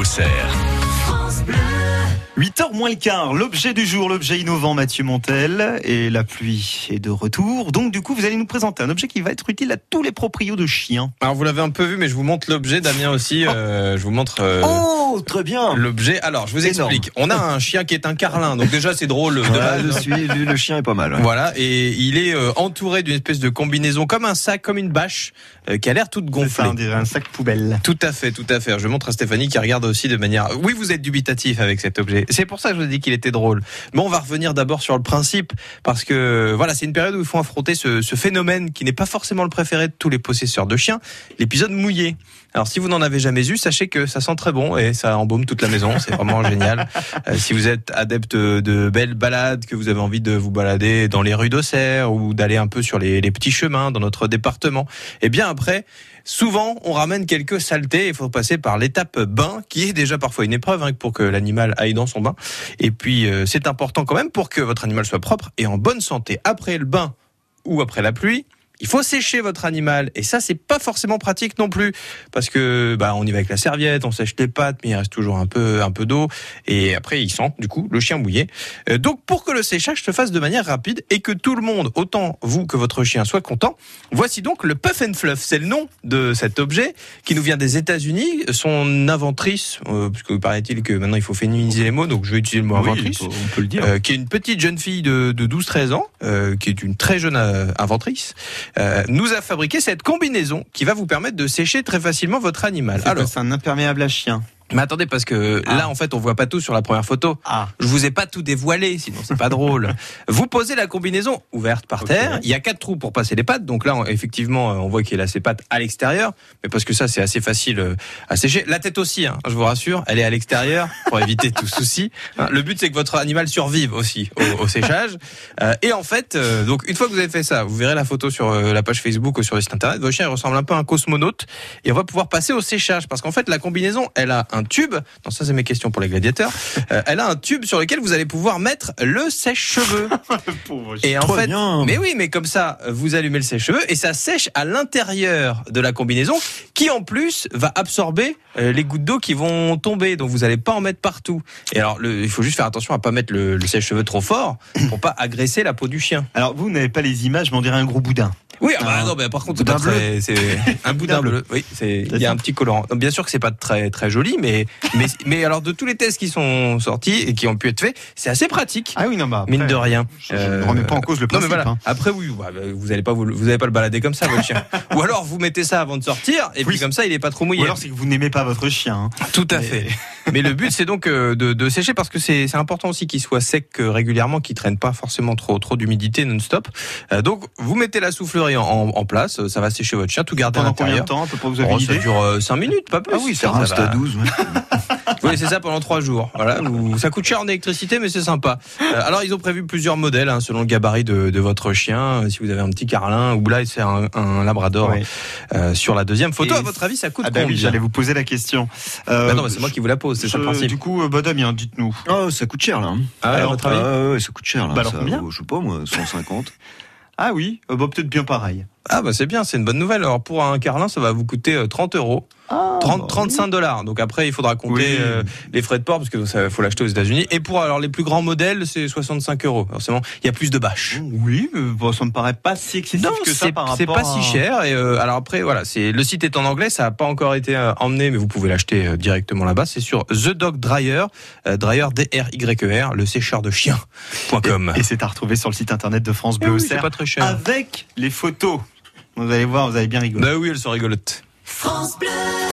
Auxerre. 8h moins le quart, l'objet du jour, l'objet innovant Mathieu Montel, et la pluie est de retour. Donc du coup, vous allez nous présenter un objet qui va être utile à tous les proprios de chiens. Alors vous l'avez un peu vu, mais je vous montre l'objet, Damien aussi. euh, je vous montre euh, Oh, très bien l'objet. Alors je vous Énorme. explique. On a un chien qui est un carlin, donc déjà c'est drôle. de base. je suis, le, le chien est pas mal. ouais. Voilà, et il est euh, entouré d'une espèce de combinaison comme un sac, comme une bâche, euh, qui a l'air toute gonflée. ça, on dirait un sac poubelle. Tout à fait, tout à fait. Je montre à Stéphanie qui regarde aussi de manière. Oui, vous êtes dubitatif avec cet objet. C'est pour ça que je vous ai dit qu'il était drôle. Mais on va revenir d'abord sur le principe parce que voilà, c'est une période où il faut affronter ce, ce phénomène qui n'est pas forcément le préféré de tous les possesseurs de chiens, l'épisode mouillé. Alors si vous n'en avez jamais eu, sachez que ça sent très bon et ça embaume toute la maison. C'est vraiment génial. Euh, si vous êtes adepte de belles balades, que vous avez envie de vous balader dans les rues d'Auxerre ou d'aller un peu sur les, les petits chemins dans notre département, eh bien après, souvent on ramène quelques saletés. Il faut passer par l'étape bain, qui est déjà parfois une épreuve hein, pour que l'animal aille dans son bain. Et puis euh, c'est important quand même pour que votre animal soit propre et en bonne santé. Après le bain ou après la pluie. Il faut sécher votre animal et ça c'est pas forcément pratique non plus parce que bah on y va avec la serviette, on sèche les pattes mais il reste toujours un peu un peu d'eau et après il sent du coup le chien mouillé. Euh, donc pour que le séchage se fasse de manière rapide et que tout le monde, autant vous que votre chien soit content, voici donc le Puff and Fluff, c'est le nom de cet objet qui nous vient des États-Unis, son inventrice euh, parce que paraît-il que maintenant il faut féminiser les mots donc je vais utiliser le mot inventrice. on peut le dire. Euh, qui est une petite jeune fille de, de 12-13 ans, euh, qui est une très jeune euh, inventrice, euh, nous a fabriqué cette combinaison qui va vous permettre de sécher très facilement votre animal. Alors, Alors, c'est un imperméable à chien? Mais attendez parce que Ah. là en fait on voit pas tout sur la première photo. Ah, Je vous ai pas tout dévoilé, sinon c'est pas drôle. Vous posez la combinaison ouverte par terre. Il y a quatre trous pour passer les pattes. Donc là, on- effectivement, euh, on voit qu'il a ses pattes à l'extérieur, mais parce que ça, c'est assez facile euh, à sécher. La tête aussi, hein, je vous rassure, elle est à l'extérieur pour éviter tout souci. Hein, Le but, c'est que votre animal survive aussi au, au séchage. Euh, et en fait, euh, donc une fois que vous avez fait ça, vous verrez la photo sur euh, la page Facebook ou sur le site internet. Votre chien il ressemble un peu à un cosmonaute et on va pouvoir passer au séchage parce qu'en fait, la combinaison, elle a un tube. Non, ça c'est mes questions pour les gladiateurs. Euh, elle a un tube sur lequel vous allez pouvoir mettre le sèche-cheveux. Et en fait, bien. mais oui, mais comme ça, vous allumez le sèche-cheveux et ça sèche à l'intérieur de la combinaison, qui en plus va absorber euh, les gouttes d'eau qui vont tomber. Donc vous n'allez pas en mettre partout. Et alors, le- il faut juste faire attention à pas mettre le, le sèche-cheveux trop fort pour pas agresser la peau du chien. Alors vous n'avez pas les images, mais on dirait un gros boudin. Oui, ah bah non, mais par contre, c'est très- c'est un boudin bleu. bleu. Oui, c'est il y a un petit colorant. Donc, bien sûr que c'est pas très très joli, mais mais mais alors de tous les tests qui sont sortis et qui ont pu être faits, c'est assez pratique. Ah oui, non, bah après, Mine de rien. Je, je ne remets pas en cause le Non principe. mais voilà. hein. Après oui, bah, vous allez pas vous, vous allez pas le balader comme ça votre chien. Ou alors vous mettez ça avant de sortir et Oui. puis comme ça il est pas trop mouillé. Ou alors c'est que vous n'aimez pas votre chien. hein. Tout à Mais- fait. Mais le but c'est donc euh, de, de sécher parce que c'est important aussi qu'il soit sec euh, régulièrement, qu'il traîne pas forcément trop trop d'humidité non-stop. Euh, donc vous mettez la soufflerie en, en, en place, ça va sécher votre chien, tout garder à Pendant combien de l'intérieur. temps à peu près vous avez Oh, une ça idée dure 5 minutes, pas plus. Ah oui, Ça ça reste à 12. ouais. Oui, c'est ça pendant trois jours. Voilà, Vous- ça coûte cher en électricité, mais c'est sympa. Euh, alors, ils ont prévu plusieurs modèles hein, selon le gabarit de, de votre chien. Euh, Si vous avez un petit carlin ou là, c'est un, un labrador euh, sur la deuxième photo. Et à votre avis, ça coûte Ah bah oui, combien j'allais vous poser la question. Euh, Bah non, mais c'est moi qui vous la pose, c'est ça le principe. Du coup, bah, Damien, dites-nous. Oh, ça coûte cher là. hein. Ah, à alors, votre avis ouais, ça coûte cher là. Bah alors Ça combien Je sais pas moi, 150. Ah oui, bah, peut-être bien pareil. Ah bah c'est bien, c'est une bonne nouvelle. Alors pour un carlin, ça va vous coûter euh, 30 euros, Ah, 30, 35 dollars. Donc après, il faudra compter Oui. euh, les frais de port parce que ça faut l'acheter aux États-Unis. Et pour alors les plus grands modèles, c'est 65 euros. Forcément, il y a plus de bâches. Oui, mais bon, ça me paraît pas si excessif Non, que ça c'est pas à- si cher. Et euh, alors après, voilà, c'est le site est en anglais, ça n'a pas encore été euh, emmené, mais vous pouvez l'acheter euh, directement là-bas. C'est sur The Dog Dryer, euh, Dryer D R Y E R, le sécheur de chien.com. Et c'est à retrouver sur le site internet de France Bleu oui, c'est pas très cher. avec les photos. Vous allez voir, vous allez bien rigoler. Bah oui, elles sont rigolotes.